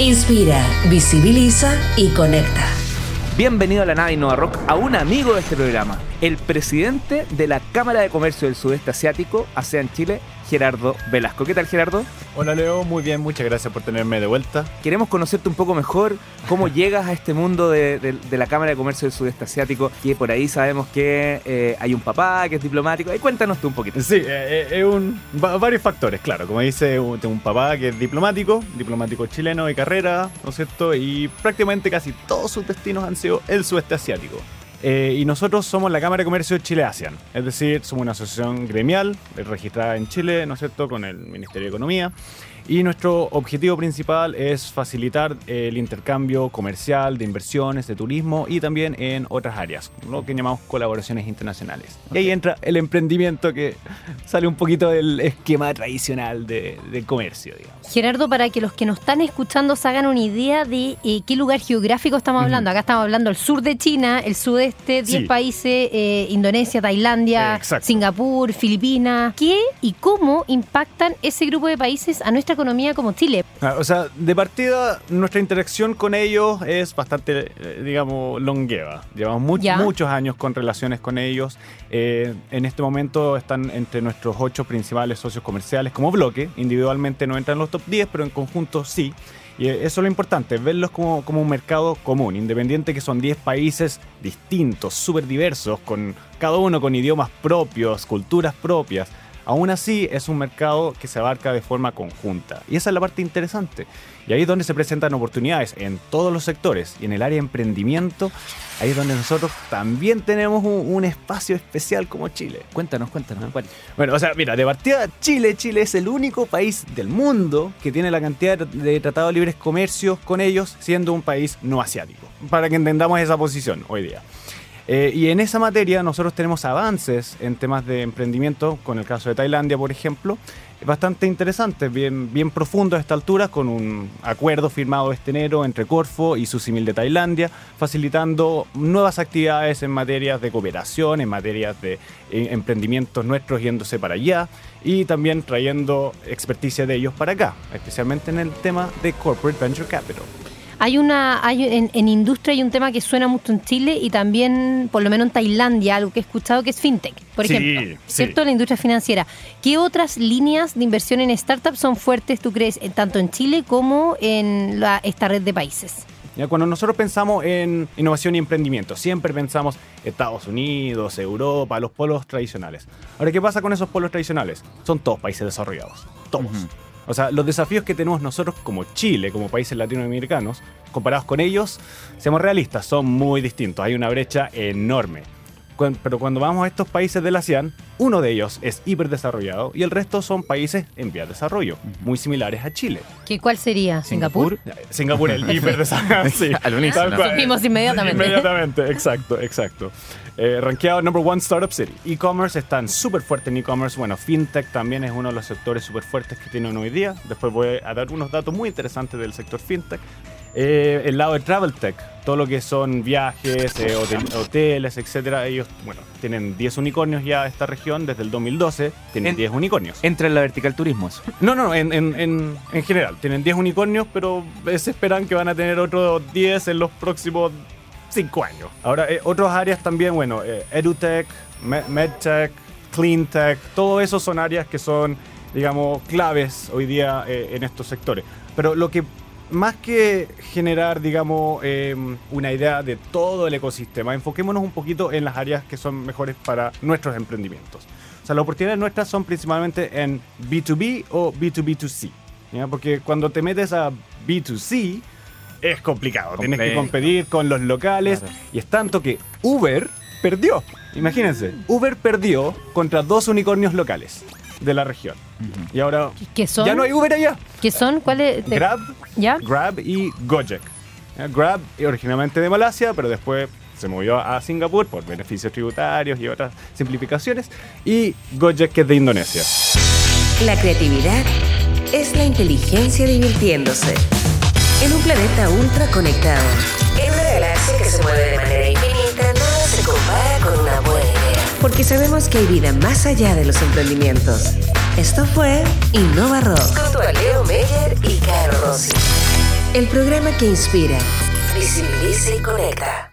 Inspira, visibiliza y conecta. Bienvenido a la nave Innova Rock, a un amigo de este programa, el presidente de la Cámara de Comercio del Sudeste Asiático, ASEAN Chile, Gerardo Velasco. ¿Qué tal, Gerardo? Hola, Leo. Muy bien, muchas gracias por tenerme de vuelta. Queremos conocerte un poco mejor, cómo llegas a este mundo de, la Cámara de Comercio del Sudeste Asiático, que por ahí sabemos que eh, hay un papá que es diplomático. Ahí cuéntanos tú un poquito. Sí, eh, eh, es un, varios factores, claro. Como dice, un, un papá que es diplomático, diplomático chileno de carrera, ¿no es cierto? Y prácticamente casi todos sus destinos han sido el sudeste asiático. Eh, y nosotros somos la Cámara de Comercio Chile-ASEAN, es decir, somos una asociación gremial registrada en Chile, ¿no es cierto?, con el Ministerio de Economía. Y nuestro objetivo principal es facilitar el intercambio comercial, de inversiones, de turismo y también en otras áreas, lo que llamamos colaboraciones internacionales. Y ahí entra el emprendimiento que sale un poquito del esquema tradicional de, del comercio. Digamos. Gerardo, para que los que nos están escuchando se hagan una idea de eh, qué lugar geográfico estamos hablando. Acá estamos hablando del sur de China, el sudeste, 10 países, eh, Indonesia, Tailandia, Singapur, Filipinas. ¿Qué y cómo impactan ese grupo de países a nuestra economía como Chile. Ah, o sea, de partida, nuestra interacción con ellos es bastante, eh, digamos, longeva. Llevamos muchos años con relaciones con ellos. Eh, en este momento están entre nuestros ocho principales socios comerciales como bloque. Individualmente no entran en los top 10, pero en conjunto sí. Y eso es lo importante, verlos como, como un mercado común, independiente que son 10 países distintos, súper diversos, con cada uno con idiomas propios, culturas propias. Aún así, es un mercado que se abarca de forma conjunta. Y esa es la parte interesante. Y ahí es donde se presentan oportunidades en todos los sectores. Y en el área de emprendimiento, ahí es donde nosotros también tenemos un, espacio especial como Chile. Cuéntanos, cuéntanos. Bueno, o sea, mira, de partida, Chile, Chile es el único país del mundo que tiene la cantidad de tratados de libres comercios con ellos, siendo un país no asiático. Para que entendamos esa posición hoy día. Eh, y en esa materia nosotros tenemos avances en temas de emprendimiento, con el caso de Tailandia, por ejemplo, bastante interesantes, bien, bien profundo a esta altura, con un acuerdo firmado este enero entre Corfo y su simil de Tailandia, facilitando nuevas actividades en materias de cooperación, en materias de eh, emprendimientos nuestros yéndose para allá y también trayendo experticia de ellos para acá, especialmente en el tema de Corporate Venture Capital. Hay una, hay en, industria hay un tema que suena mucho en Chile y también, por lo menos en Tailandia, algo que he escuchado que es fintech, por ejemplo, ¿cierto? La industria financiera. ¿Qué otras líneas de inversión en startups son fuertes, tú crees, tanto en Chile como en la, esta red de países? Ya, cuando nosotros pensamos en innovación y emprendimiento, siempre pensamos Estados Unidos, Europa, los polos tradicionales. Ahora, ¿qué pasa con esos polos tradicionales? Son todos países desarrollados. Todos. O sea, los desafíos que tenemos nosotros como Chile, como países latinoamericanos, comparados con ellos, seamos realistas, son muy distintos. Hay una brecha enorme. Pero cuando vamos a estos países de la ASEAN, uno de ellos es hiperdesarrollado y el resto son países en vía de desarrollo, muy similares a Chile. ¿Qué, ¿Cuál sería? ¿Singapur? Singapur, el hiperdesarrollado. sí, al unísono. Supimos inmediatamente. Inmediatamente, exacto, exacto. Eh, rankeado number one Startup City. E-commerce están súper fuertes en e-commerce. Bueno, fintech también es uno de los sectores súper fuertes que tienen hoy día. Después voy a dar unos datos muy interesantes del sector fintech. Eh, el lado de travel tech, todo lo que son viajes, eh, hoteles, etcétera, ellos, bueno, tienen 10 unicornios ya esta región desde el 2012, tienen 10 unicornios. ¿Entra en la vertical turismo No, no, en, en, en, general, tienen 10 unicornios, pero se esperan que van a tener otros 10 en los próximos cinco años. Ahora, eh, otras áreas también, bueno, EduTech, MedTech, CleanTech, todo eso son áreas que son, digamos, claves hoy día en estos sectores. Pero lo que más que generar, digamos, em, una idea de todo el ecosistema, enfoquémonos un poquito en las áreas que son mejores para nuestros emprendimientos. O sea, las oportunidades nuestras son principalmente en B2B o B2B2C. Porque cuando te metes a B2C, es complicado. Tienes que competir con los locales. Y es tanto que Uber perdió. Imagínense, Uber perdió contra dos unicornios locales de la región. Y ahora ¿Qué son? ya no hay Uber allá. ¿Qué son? ¿Cuál es? Grab, ¿Ya? Grab y Gojek. Grab originalmente de Malasia, pero después se movió a Singapur por beneficios tributarios y otras simplificaciones. Y Gojek que es de Indonesia. La creatividad es la inteligencia divirtiéndose. En un planeta ultra conectado. En una galaxia que se mueve de manera infinita, nada se compara con una. Porque sabemos que hay vida más allá de los emprendimientos. Esto fue Innova Rock. Junto a Leo Meyer y Caro Rossi. El programa que inspira, visibiliza y conecta.